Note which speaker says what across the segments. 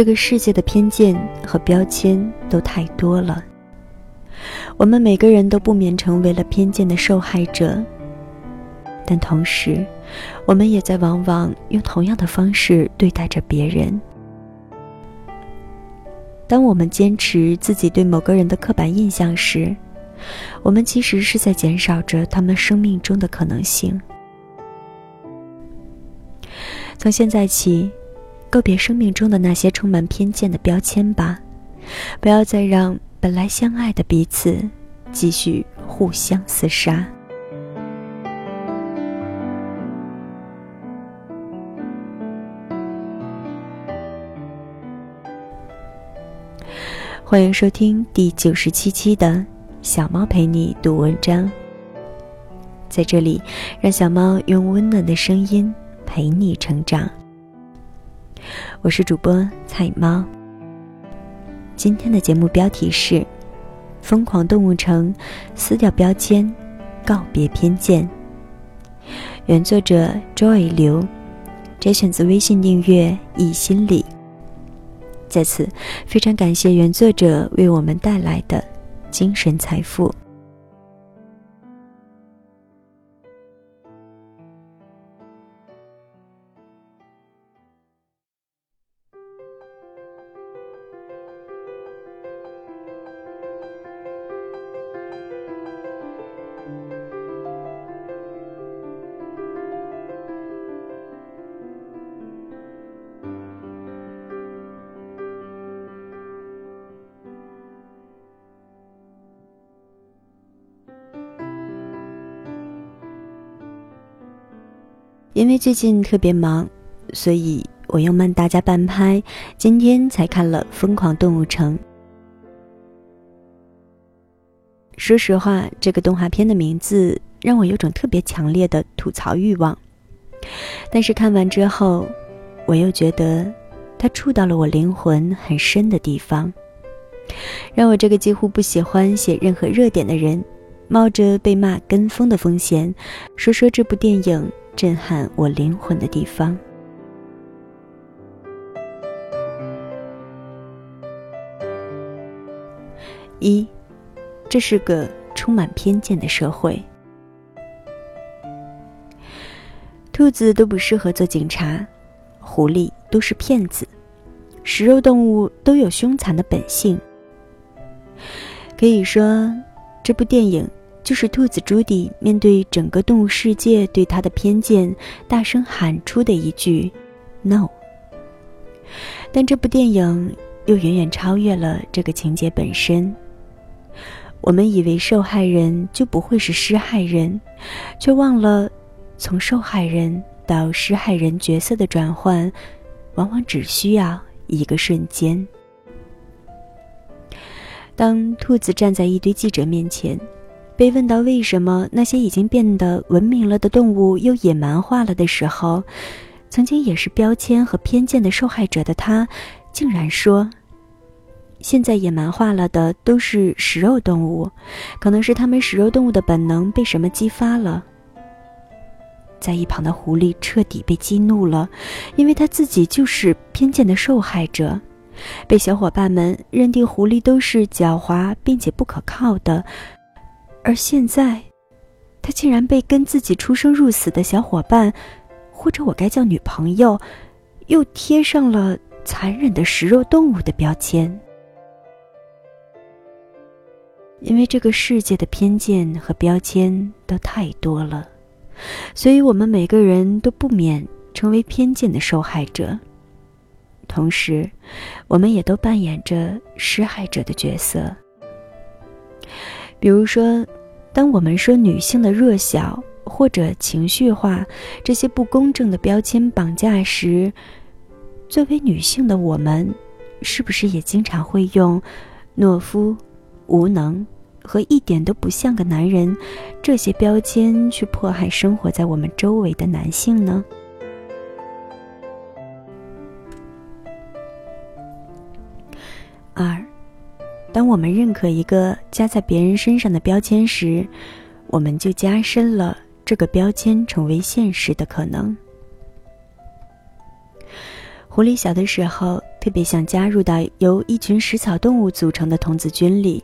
Speaker 1: 这个世界的偏见和标签都太多了，我们每个人都不免成为了偏见的受害者。但同时，我们也在往往用同样的方式对待着别人。当我们坚持自己对某个人的刻板印象时，我们其实是在减少着他们生命中的可能性。从现在起。告别生命中的那些充满偏见的标签吧，不要再让本来相爱的彼此继续互相厮杀。欢迎收听第九十七期的小猫陪你读文章，在这里，让小猫用温暖的声音陪你成长。我是主播彩猫。今天的节目标题是《疯狂动物城》，撕掉标签，告别偏见。原作者 Joy 刘，摘选自微信订阅易心理。在此，非常感谢原作者为我们带来的精神财富。因为最近特别忙，所以我又慢大家半拍，今天才看了《疯狂动物城》。说实话，这个动画片的名字让我有种特别强烈的吐槽欲望，但是看完之后，我又觉得它触到了我灵魂很深的地方，让我这个几乎不喜欢写任何热点的人，冒着被骂跟风的风险，说说这部电影。震撼我灵魂的地方。一，这是个充满偏见的社会。兔子都不适合做警察，狐狸都是骗子，食肉动物都有凶残的本性。可以说，这部电影。就是兔子朱迪面对整个动物世界对他的偏见，大声喊出的一句 “no”。但这部电影又远远超越了这个情节本身。我们以为受害人就不会是施害人，却忘了，从受害人到施害人角色的转换，往往只需要一个瞬间。当兔子站在一堆记者面前。被问到为什么那些已经变得文明了的动物又野蛮化了的时候，曾经也是标签和偏见的受害者的他，竟然说：“现在野蛮化了的都是食肉动物，可能是他们食肉动物的本能被什么激发了。”在一旁的狐狸彻底被激怒了，因为他自己就是偏见的受害者，被小伙伴们认定狐狸都是狡猾并且不可靠的。而现在，他竟然被跟自己出生入死的小伙伴，或者我该叫女朋友，又贴上了残忍的食肉动物的标签。因为这个世界的偏见和标签都太多了，所以我们每个人都不免成为偏见的受害者。同时，我们也都扮演着施害者的角色。比如说，当我们说女性的弱小或者情绪化这些不公正的标签绑架时，作为女性的我们，是不是也经常会用懦夫、无能和一点都不像个男人这些标签去迫害生活在我们周围的男性呢？二，当我们认可一个加在别人身上的标签时，我们就加深了这个标签成为现实的可能。狐狸小的时候特别想加入到由一群食草动物组成的童子军里，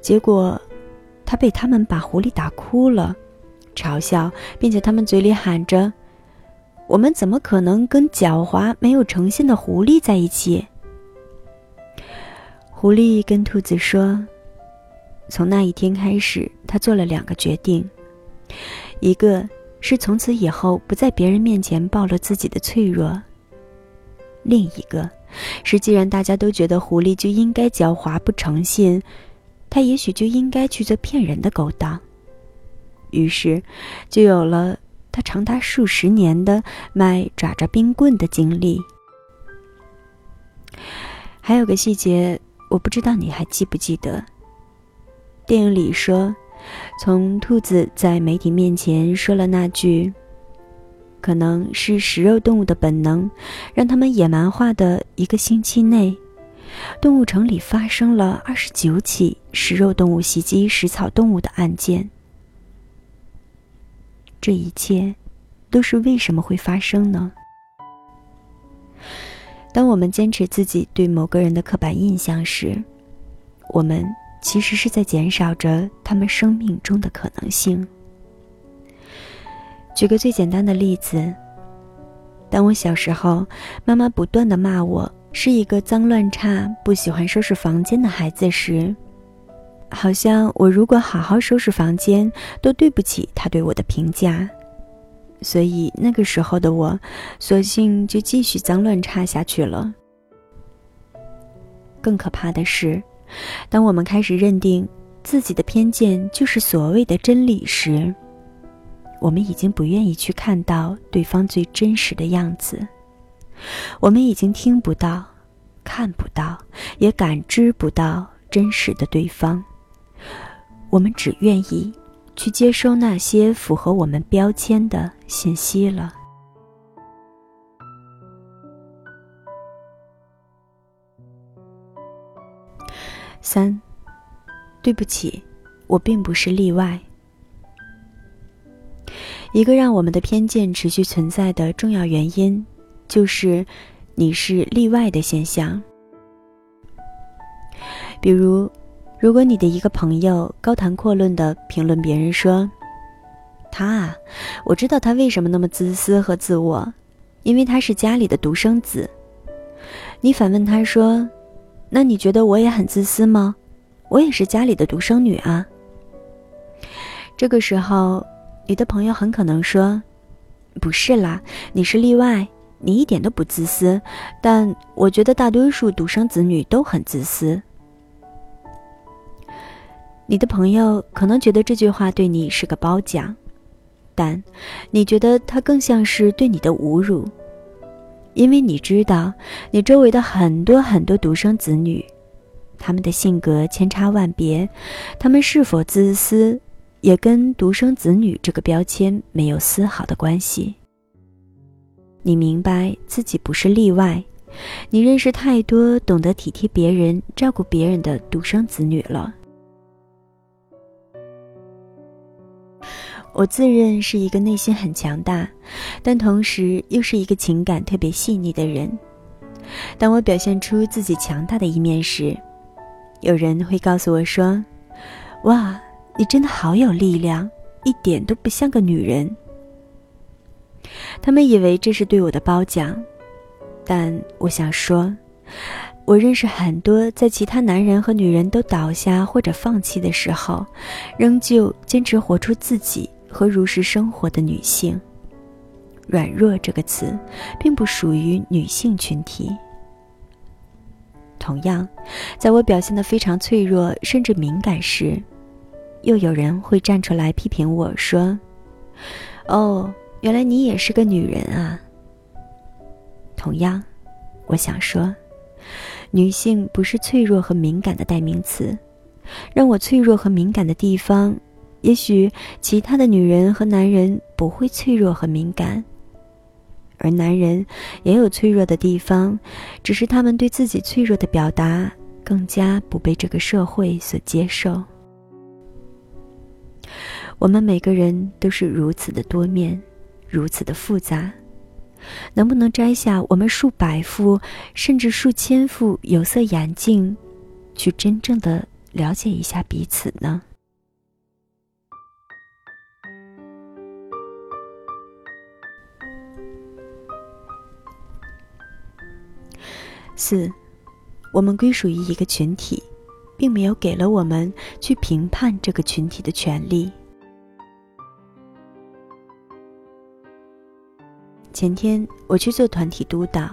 Speaker 1: 结果，他被他们把狐狸打哭了，嘲笑，并且他们嘴里喊着：“我们怎么可能跟狡猾没有诚信的狐狸在一起？”狐狸跟兔子说：“从那一天开始，他做了两个决定，一个是从此以后不在别人面前暴露自己的脆弱；另一个是，既然大家都觉得狐狸就应该狡猾不诚信，他也许就应该去做骗人的勾当。于是，就有了他长达数十年的卖爪爪冰棍的经历。还有个细节。”我不知道你还记不记得，电影里说，从兔子在媒体面前说了那句，可能是食肉动物的本能，让他们野蛮化的一个星期内，动物城里发生了二十九起食肉动物袭击食草动物的案件。这一切，都是为什么会发生呢？当我们坚持自己对某个人的刻板印象时，我们其实是在减少着他们生命中的可能性。举个最简单的例子，当我小时候，妈妈不断的骂我是一个脏乱差、不喜欢收拾房间的孩子时，好像我如果好好收拾房间，都对不起她对我的评价。所以那个时候的我，索性就继续脏乱差下去了。更可怕的是，当我们开始认定自己的偏见就是所谓的真理时，我们已经不愿意去看到对方最真实的样子，我们已经听不到、看不到、也感知不到真实的对方，我们只愿意。去接收那些符合我们标签的信息了。三，对不起，我并不是例外。一个让我们的偏见持续存在的重要原因，就是你是例外的现象。比如。如果你的一个朋友高谈阔论的评论别人说：“他啊，我知道他为什么那么自私和自我，因为他是家里的独生子。”你反问他说：“那你觉得我也很自私吗？我也是家里的独生女啊。”这个时候，你的朋友很可能说：“不是啦，你是例外，你一点都不自私。但我觉得大多数独生子女都很自私。”你的朋友可能觉得这句话对你是个褒奖，但你觉得它更像是对你的侮辱，因为你知道，你周围的很多很多独生子女，他们的性格千差万别，他们是否自私，也跟独生子女这个标签没有丝毫的关系。你明白自己不是例外，你认识太多懂得体贴别人、照顾别人的独生子女了。我自认是一个内心很强大，但同时又是一个情感特别细腻的人。当我表现出自己强大的一面时，有人会告诉我说：“哇，你真的好有力量，一点都不像个女人。”他们以为这是对我的褒奖，但我想说，我认识很多在其他男人和女人都倒下或者放弃的时候，仍旧坚持活出自己。和如实生活的女性，软弱这个词，并不属于女性群体。同样，在我表现的非常脆弱甚至敏感时，又有人会站出来批评我说：“哦，原来你也是个女人啊。”同样，我想说，女性不是脆弱和敏感的代名词。让我脆弱和敏感的地方，也许其他的女人和男人不会脆弱和敏感，而男人也有脆弱的地方，只是他们对自己脆弱的表达更加不被这个社会所接受。我们每个人都是如此的多面，如此的复杂，能不能摘下我们数百副甚至数千副有色眼镜，去真正的？了解一下彼此呢。四，我们归属于一个群体，并没有给了我们去评判这个群体的权利。前天我去做团体督导，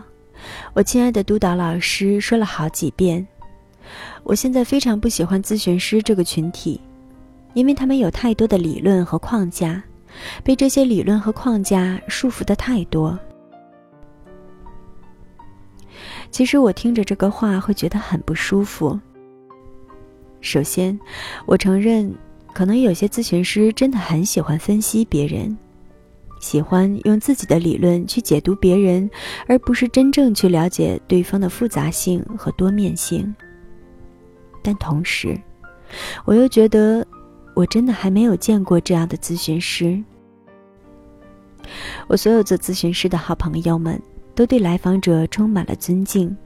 Speaker 1: 我亲爱的督导老师说了好几遍。我现在非常不喜欢咨询师这个群体，因为他们有太多的理论和框架，被这些理论和框架束缚的太多。其实我听着这个话会觉得很不舒服。首先，我承认，可能有些咨询师真的很喜欢分析别人，喜欢用自己的理论去解读别人，而不是真正去了解对方的复杂性和多面性。但同时，我又觉得，我真的还没有见过这样的咨询师。我所有做咨询师的好朋友们，都对来访者充满了尊敬，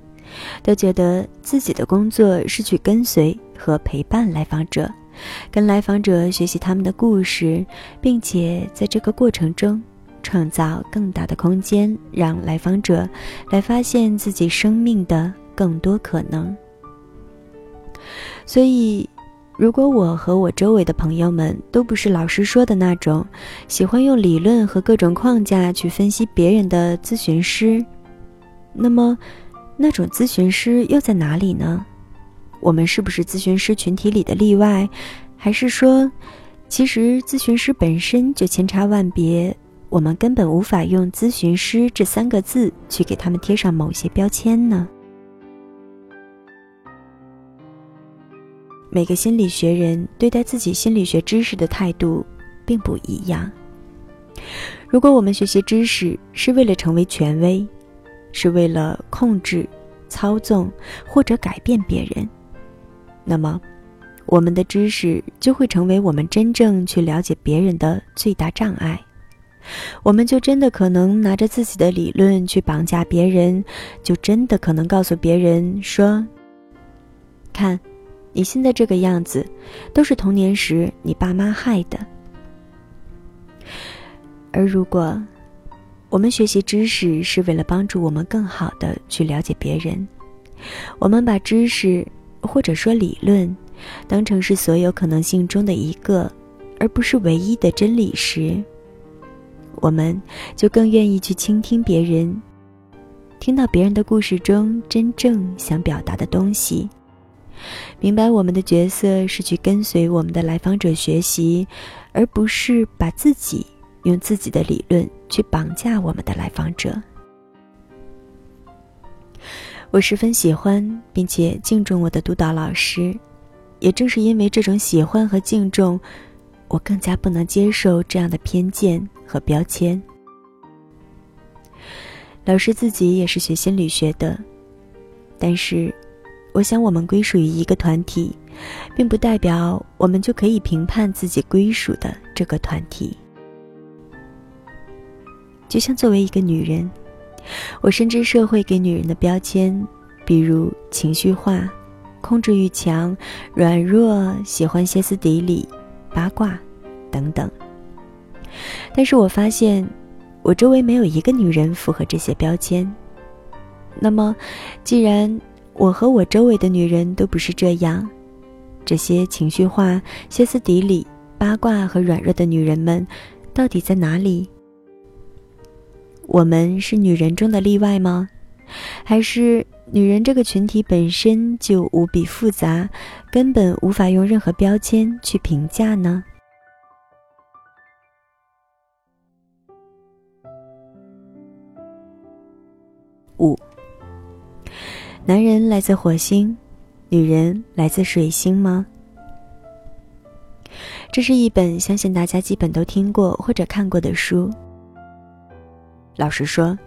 Speaker 1: 都觉得自己的工作是去跟随和陪伴来访者，跟来访者学习他们的故事，并且在这个过程中，创造更大的空间，让来访者来发现自己生命的更多可能。所以，如果我和我周围的朋友们都不是老师说的那种喜欢用理论和各种框架去分析别人的咨询师，那么，那种咨询师又在哪里呢？我们是不是咨询师群体里的例外，还是说，其实咨询师本身就千差万别，我们根本无法用“咨询师”这三个字去给他们贴上某些标签呢？每个心理学人对待自己心理学知识的态度并不一样。如果我们学习知识是为了成为权威，是为了控制、操纵或者改变别人，那么我们的知识就会成为我们真正去了解别人的最大障碍。我们就真的可能拿着自己的理论去绑架别人，就真的可能告诉别人说：“看。”你现在这个样子，都是童年时你爸妈害的。而如果我们学习知识是为了帮助我们更好的去了解别人，我们把知识或者说理论当成是所有可能性中的一个，而不是唯一的真理时，我们就更愿意去倾听别人，听到别人的故事中真正想表达的东西。明白我们的角色是去跟随我们的来访者学习，而不是把自己用自己的理论去绑架我们的来访者。我十分喜欢并且敬重我的督导老师，也正是因为这种喜欢和敬重，我更加不能接受这样的偏见和标签。老师自己也是学心理学的，但是。我想，我们归属于一个团体，并不代表我们就可以评判自己归属的这个团体。就像作为一个女人，我深知社会给女人的标签，比如情绪化、控制欲强、软弱、喜欢歇斯底里、八卦等等。但是我发现，我周围没有一个女人符合这些标签。那么，既然我和我周围的女人都不是这样，这些情绪化、歇斯底里、八卦和软弱的女人们，到底在哪里？我们是女人中的例外吗？还是女人这个群体本身就无比复杂，根本无法用任何标签去评价呢？五。男人来自火星，女人来自水星吗？这是一本相信大家基本都听过或者看过的书。老实说，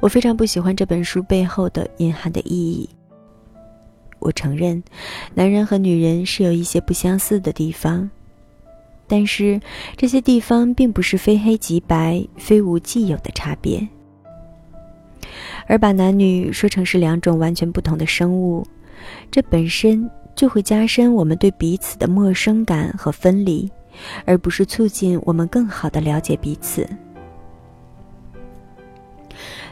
Speaker 1: 我非常不喜欢这本书背后的隐含的意义。我承认，男人和女人是有一些不相似的地方，但是这些地方并不是非黑即白、非无既有的差别。而把男女说成是两种完全不同的生物，这本身就会加深我们对彼此的陌生感和分离，而不是促进我们更好的了解彼此。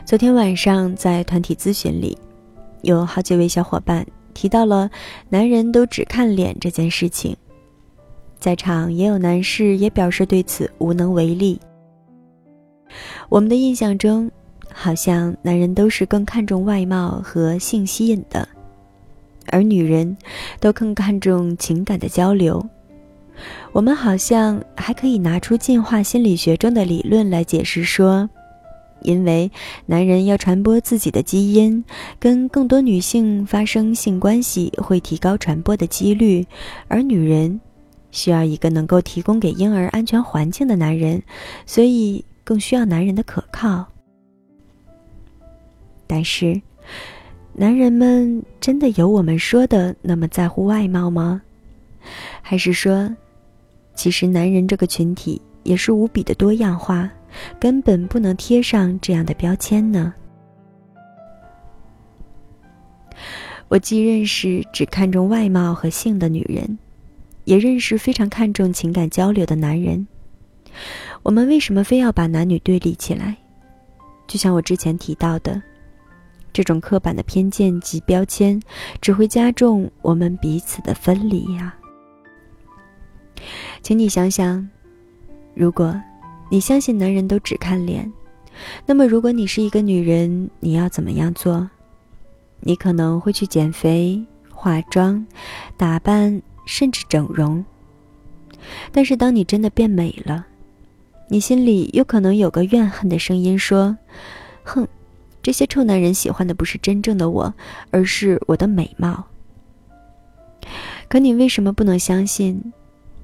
Speaker 1: 昨天晚上在团体咨询里，有好几位小伙伴提到了男人都只看脸这件事情，在场也有男士也表示对此无能为力。我们的印象中。好像男人都是更看重外貌和性吸引的，而女人都更看重情感的交流。我们好像还可以拿出进化心理学中的理论来解释说，因为男人要传播自己的基因，跟更多女性发生性关系会提高传播的几率，而女人需要一个能够提供给婴儿安全环境的男人，所以更需要男人的可靠。但是，男人们真的有我们说的那么在乎外貌吗？还是说，其实男人这个群体也是无比的多样化，根本不能贴上这样的标签呢？我既认识只看重外貌和性的女人，也认识非常看重情感交流的男人。我们为什么非要把男女对立起来？就像我之前提到的。这种刻板的偏见及标签，只会加重我们彼此的分离呀。请你想想，如果你相信男人都只看脸，那么如果你是一个女人，你要怎么样做？你可能会去减肥、化妆、打扮，甚至整容。但是当你真的变美了，你心里又可能有个怨恨的声音说：“哼。”这些臭男人喜欢的不是真正的我，而是我的美貌。可你为什么不能相信，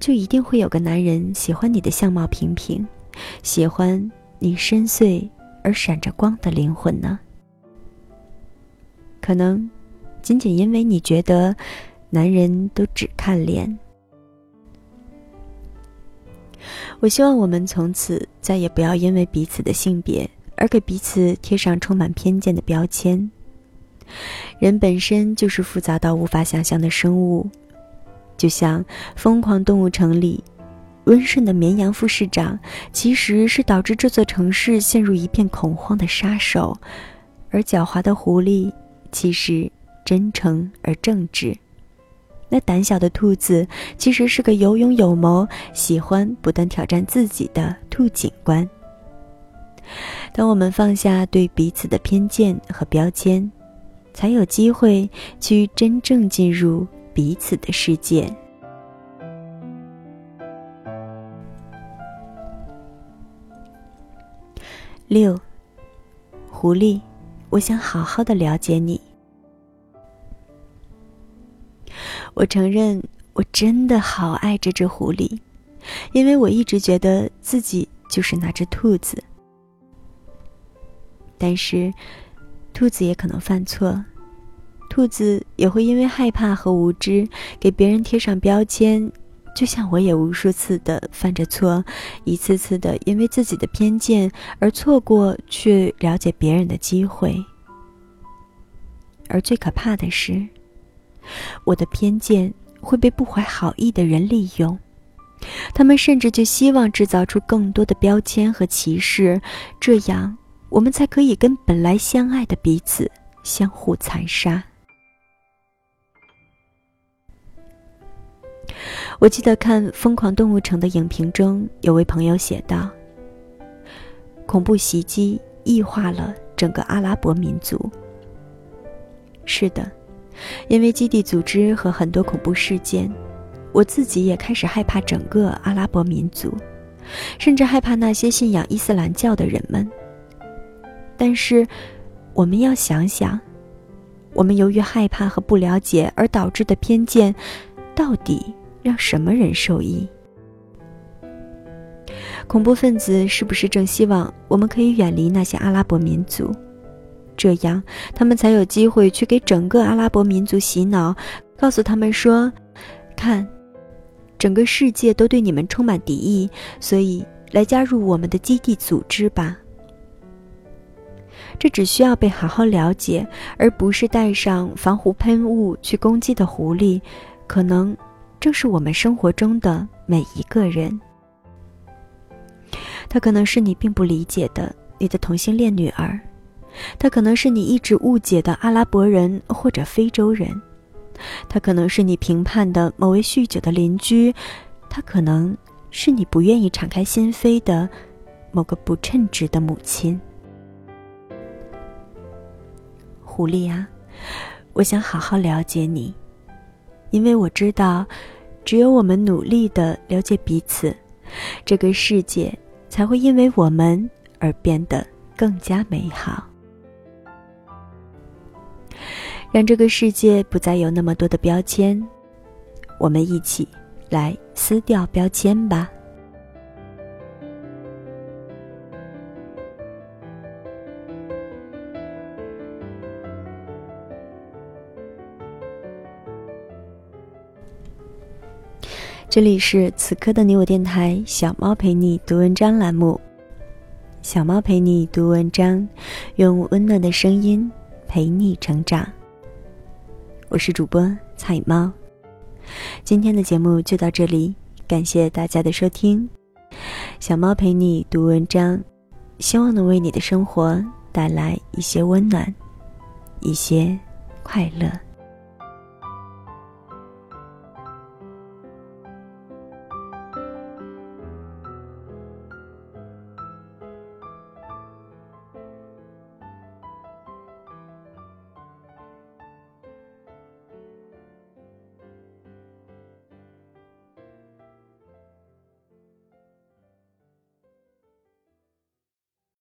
Speaker 1: 就一定会有个男人喜欢你的相貌平平，喜欢你深邃而闪着光的灵魂呢？可能，仅仅因为你觉得，男人都只看脸。我希望我们从此再也不要因为彼此的性别。而给彼此贴上充满偏见的标签。人本身就是复杂到无法想象的生物，就像《疯狂动物城》里，温顺的绵羊副市长其实是导致这座城市陷入一片恐慌的杀手，而狡猾的狐狸其实真诚而正直。那胆小的兔子其实是个有勇有谋、喜欢不断挑战自己的兔警官。当我们放下对彼此的偏见和标签，才有机会去真正进入彼此的世界。六，狐狸，我想好好的了解你。我承认，我真的好爱这只狐狸，因为我一直觉得自己就是那只兔子。但是，兔子也可能犯错，兔子也会因为害怕和无知给别人贴上标签，就像我也无数次的犯着错，一次次的因为自己的偏见而错过去了解别人的机会。而最可怕的是，我的偏见会被不怀好意的人利用，他们甚至就希望制造出更多的标签和歧视，这样。我们才可以跟本来相爱的彼此相互残杀。我记得看《疯狂动物城》的影评中，有位朋友写道：“恐怖袭击异化了整个阿拉伯民族。”是的，因为基地组织和很多恐怖事件，我自己也开始害怕整个阿拉伯民族，甚至害怕那些信仰伊斯兰教的人们。但是，我们要想想，我们由于害怕和不了解而导致的偏见，到底让什么人受益？恐怖分子是不是正希望我们可以远离那些阿拉伯民族？这样，他们才有机会去给整个阿拉伯民族洗脑，告诉他们说：“看，整个世界都对你们充满敌意，所以来加入我们的基地组织吧。”这只需要被好好了解，而不是带上防护喷雾去攻击的狐狸，可能正是我们生活中的每一个人。他可能是你并不理解的你的同性恋女儿。他可能是你一直误解的阿拉伯人或者非洲人，他可能是你评判的某位酗酒的邻居，他可能是你不愿意敞开心扉的某个不称职的母亲。狐狸啊，我想好好了解你，因为我知道，只有我们努力的了解彼此，这个世界才会因为我们而变得更加美好。让这个世界不再有那么多的标签，我们一起来撕掉标签吧。这里是此刻的你我电台，小猫陪你读文章栏目，小猫陪你读文章，用温暖的声音陪你成长。我是主播彩猫，今天的节目就到这里，感谢大家的收听。小猫陪你读文章，希望能为你的生活带来一些温暖，一些快乐。